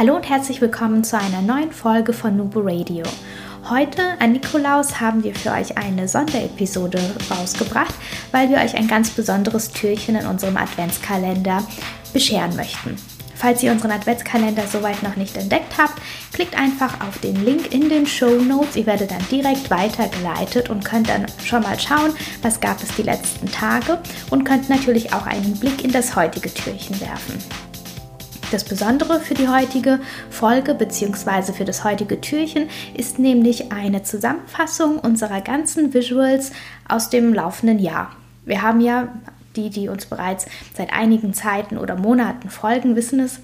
Hallo und herzlich willkommen zu einer neuen Folge von Nubo Radio. Heute an Nikolaus haben wir für euch eine Sonderepisode rausgebracht, weil wir euch ein ganz besonderes Türchen in unserem Adventskalender bescheren möchten. Falls ihr unseren Adventskalender soweit noch nicht entdeckt habt, klickt einfach auf den Link in den Show Notes. Ihr werdet dann direkt weitergeleitet und könnt dann schon mal schauen, was gab es die letzten Tage und könnt natürlich auch einen Blick in das heutige Türchen werfen. Das Besondere für die heutige Folge bzw. für das heutige Türchen ist nämlich eine Zusammenfassung unserer ganzen Visuals aus dem laufenden Jahr. Wir haben ja, die, die uns bereits seit einigen Zeiten oder Monaten folgen, wissen es,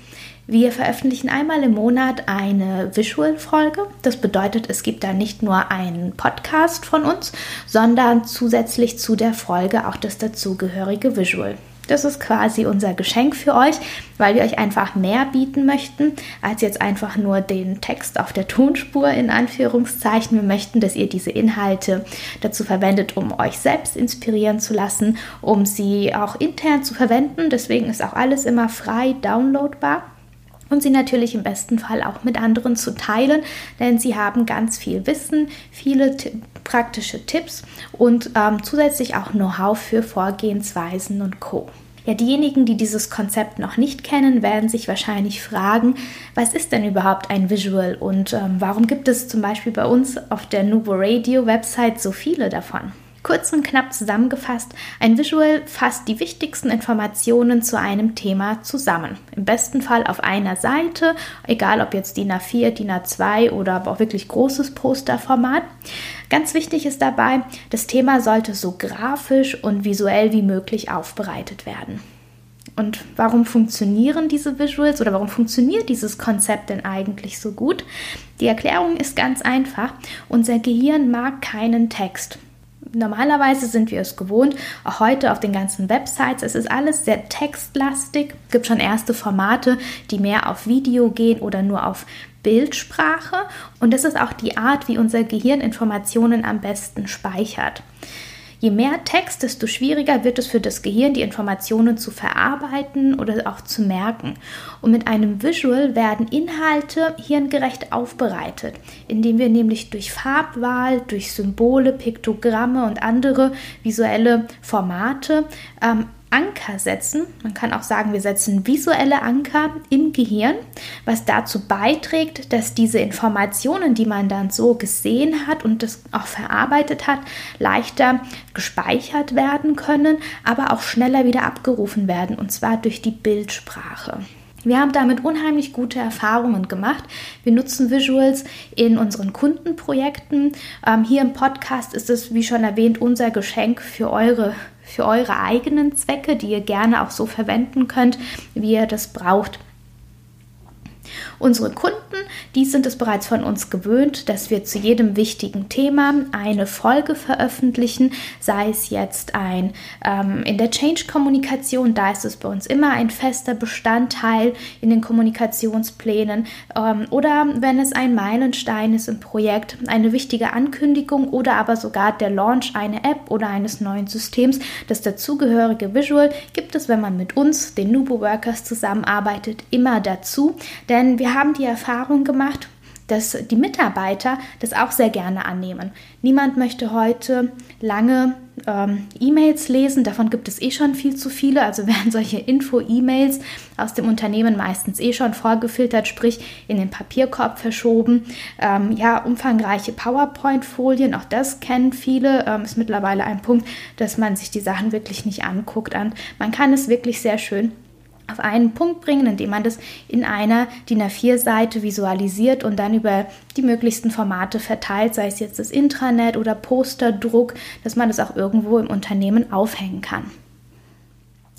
wir veröffentlichen einmal im Monat eine Visual-Folge. Das bedeutet, es gibt da nicht nur einen Podcast von uns, sondern zusätzlich zu der Folge auch das dazugehörige Visual. Das ist quasi unser Geschenk für euch, weil wir euch einfach mehr bieten möchten, als jetzt einfach nur den Text auf der Tonspur in Anführungszeichen. Wir möchten, dass ihr diese Inhalte dazu verwendet, um euch selbst inspirieren zu lassen, um sie auch intern zu verwenden. Deswegen ist auch alles immer frei downloadbar und sie natürlich im besten Fall auch mit anderen zu teilen, denn sie haben ganz viel Wissen, viele praktische Tipps und ähm, zusätzlich auch Know-how für Vorgehensweisen und Co. Ja, diejenigen, die dieses Konzept noch nicht kennen, werden sich wahrscheinlich fragen, was ist denn überhaupt ein Visual und ähm, warum gibt es zum Beispiel bei uns auf der Nubo Radio Website so viele davon? Kurz und knapp zusammengefasst, ein Visual fasst die wichtigsten Informationen zu einem Thema zusammen. Im besten Fall auf einer Seite, egal ob jetzt DIN A4, DIN A2 oder aber auch wirklich großes Posterformat. Ganz wichtig ist dabei, das Thema sollte so grafisch und visuell wie möglich aufbereitet werden. Und warum funktionieren diese Visuals oder warum funktioniert dieses Konzept denn eigentlich so gut? Die Erklärung ist ganz einfach. Unser Gehirn mag keinen Text. Normalerweise sind wir es gewohnt, auch heute auf den ganzen Websites, es ist alles sehr textlastig. Es gibt schon erste Formate, die mehr auf Video gehen oder nur auf Bildsprache. Und das ist auch die Art, wie unser Gehirn Informationen am besten speichert. Je mehr Text, desto schwieriger wird es für das Gehirn, die Informationen zu verarbeiten oder auch zu merken. Und mit einem Visual werden Inhalte hirngerecht aufbereitet, indem wir nämlich durch Farbwahl, durch Symbole, Piktogramme und andere visuelle Formate ähm, Anker setzen. Man kann auch sagen, wir setzen visuelle Anker im Gehirn, was dazu beiträgt, dass diese Informationen, die man dann so gesehen hat und das auch verarbeitet hat, leichter gespeichert werden können, aber auch schneller wieder abgerufen werden, und zwar durch die Bildsprache. Wir haben damit unheimlich gute Erfahrungen gemacht. Wir nutzen Visuals in unseren Kundenprojekten. Ähm, hier im Podcast ist es, wie schon erwähnt, unser Geschenk für eure für eure eigenen Zwecke, die ihr gerne auch so verwenden könnt, wie ihr das braucht. Unsere Kunden, die sind es bereits von uns gewöhnt, dass wir zu jedem wichtigen Thema eine Folge veröffentlichen, sei es jetzt ein ähm, in der Change-Kommunikation, da ist es bei uns immer ein fester Bestandteil in den Kommunikationsplänen ähm, oder wenn es ein Meilenstein ist im Projekt, eine wichtige Ankündigung oder aber sogar der Launch einer App oder eines neuen Systems. Das dazugehörige Visual gibt es, wenn man mit uns, den Nubo Workers, zusammenarbeitet, immer dazu, denn wir wir haben die Erfahrung gemacht, dass die Mitarbeiter das auch sehr gerne annehmen. Niemand möchte heute lange ähm, E-Mails lesen, davon gibt es eh schon viel zu viele, also werden solche Info-E-Mails aus dem Unternehmen meistens eh schon vorgefiltert, sprich in den Papierkorb verschoben. Ähm, ja, umfangreiche PowerPoint-Folien, auch das kennen viele, ähm, ist mittlerweile ein Punkt, dass man sich die Sachen wirklich nicht anguckt. Und man kann es wirklich sehr schön auf einen Punkt bringen, indem man das in einer DIN A4-Seite visualisiert und dann über die möglichsten Formate verteilt, sei es jetzt das Intranet oder Posterdruck, dass man das auch irgendwo im Unternehmen aufhängen kann.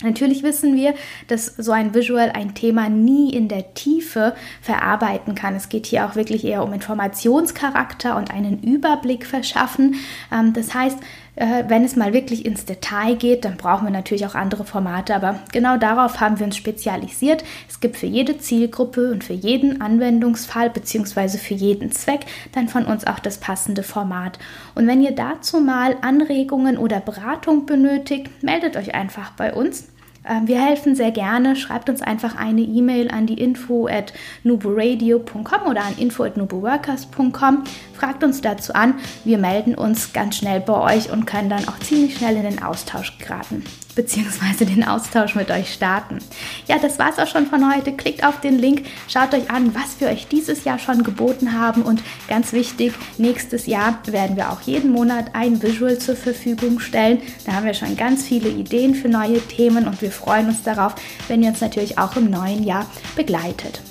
Natürlich wissen wir, dass so ein Visual ein Thema nie in der Tiefe verarbeiten kann. Es geht hier auch wirklich eher um Informationscharakter und einen Überblick verschaffen. Ähm, das heißt, äh, wenn es mal wirklich ins Detail geht, dann brauchen wir natürlich auch andere Formate, aber genau darauf haben wir uns spezialisiert. Es gibt für jede Zielgruppe und für jeden Anwendungsfall bzw. für jeden Zweck dann von uns auch das passende Format. Und wenn ihr dazu mal Anregungen oder Beratung benötigt, meldet euch einfach bei uns. Ähm, wir helfen sehr gerne. Schreibt uns einfach eine E-Mail an die info at nuboradio.com oder an info at nuboworkers.com. Fragt uns dazu an. Wir melden uns ganz schnell bei euch und können dann auch ziemlich schnell in den Austausch geraten beziehungsweise den Austausch mit euch starten. Ja, das war's auch schon von heute. Klickt auf den Link, schaut euch an, was wir euch dieses Jahr schon geboten haben und ganz wichtig, nächstes Jahr werden wir auch jeden Monat ein Visual zur Verfügung stellen. Da haben wir schon ganz viele Ideen für neue Themen und wir freuen uns darauf, wenn ihr uns natürlich auch im neuen Jahr begleitet.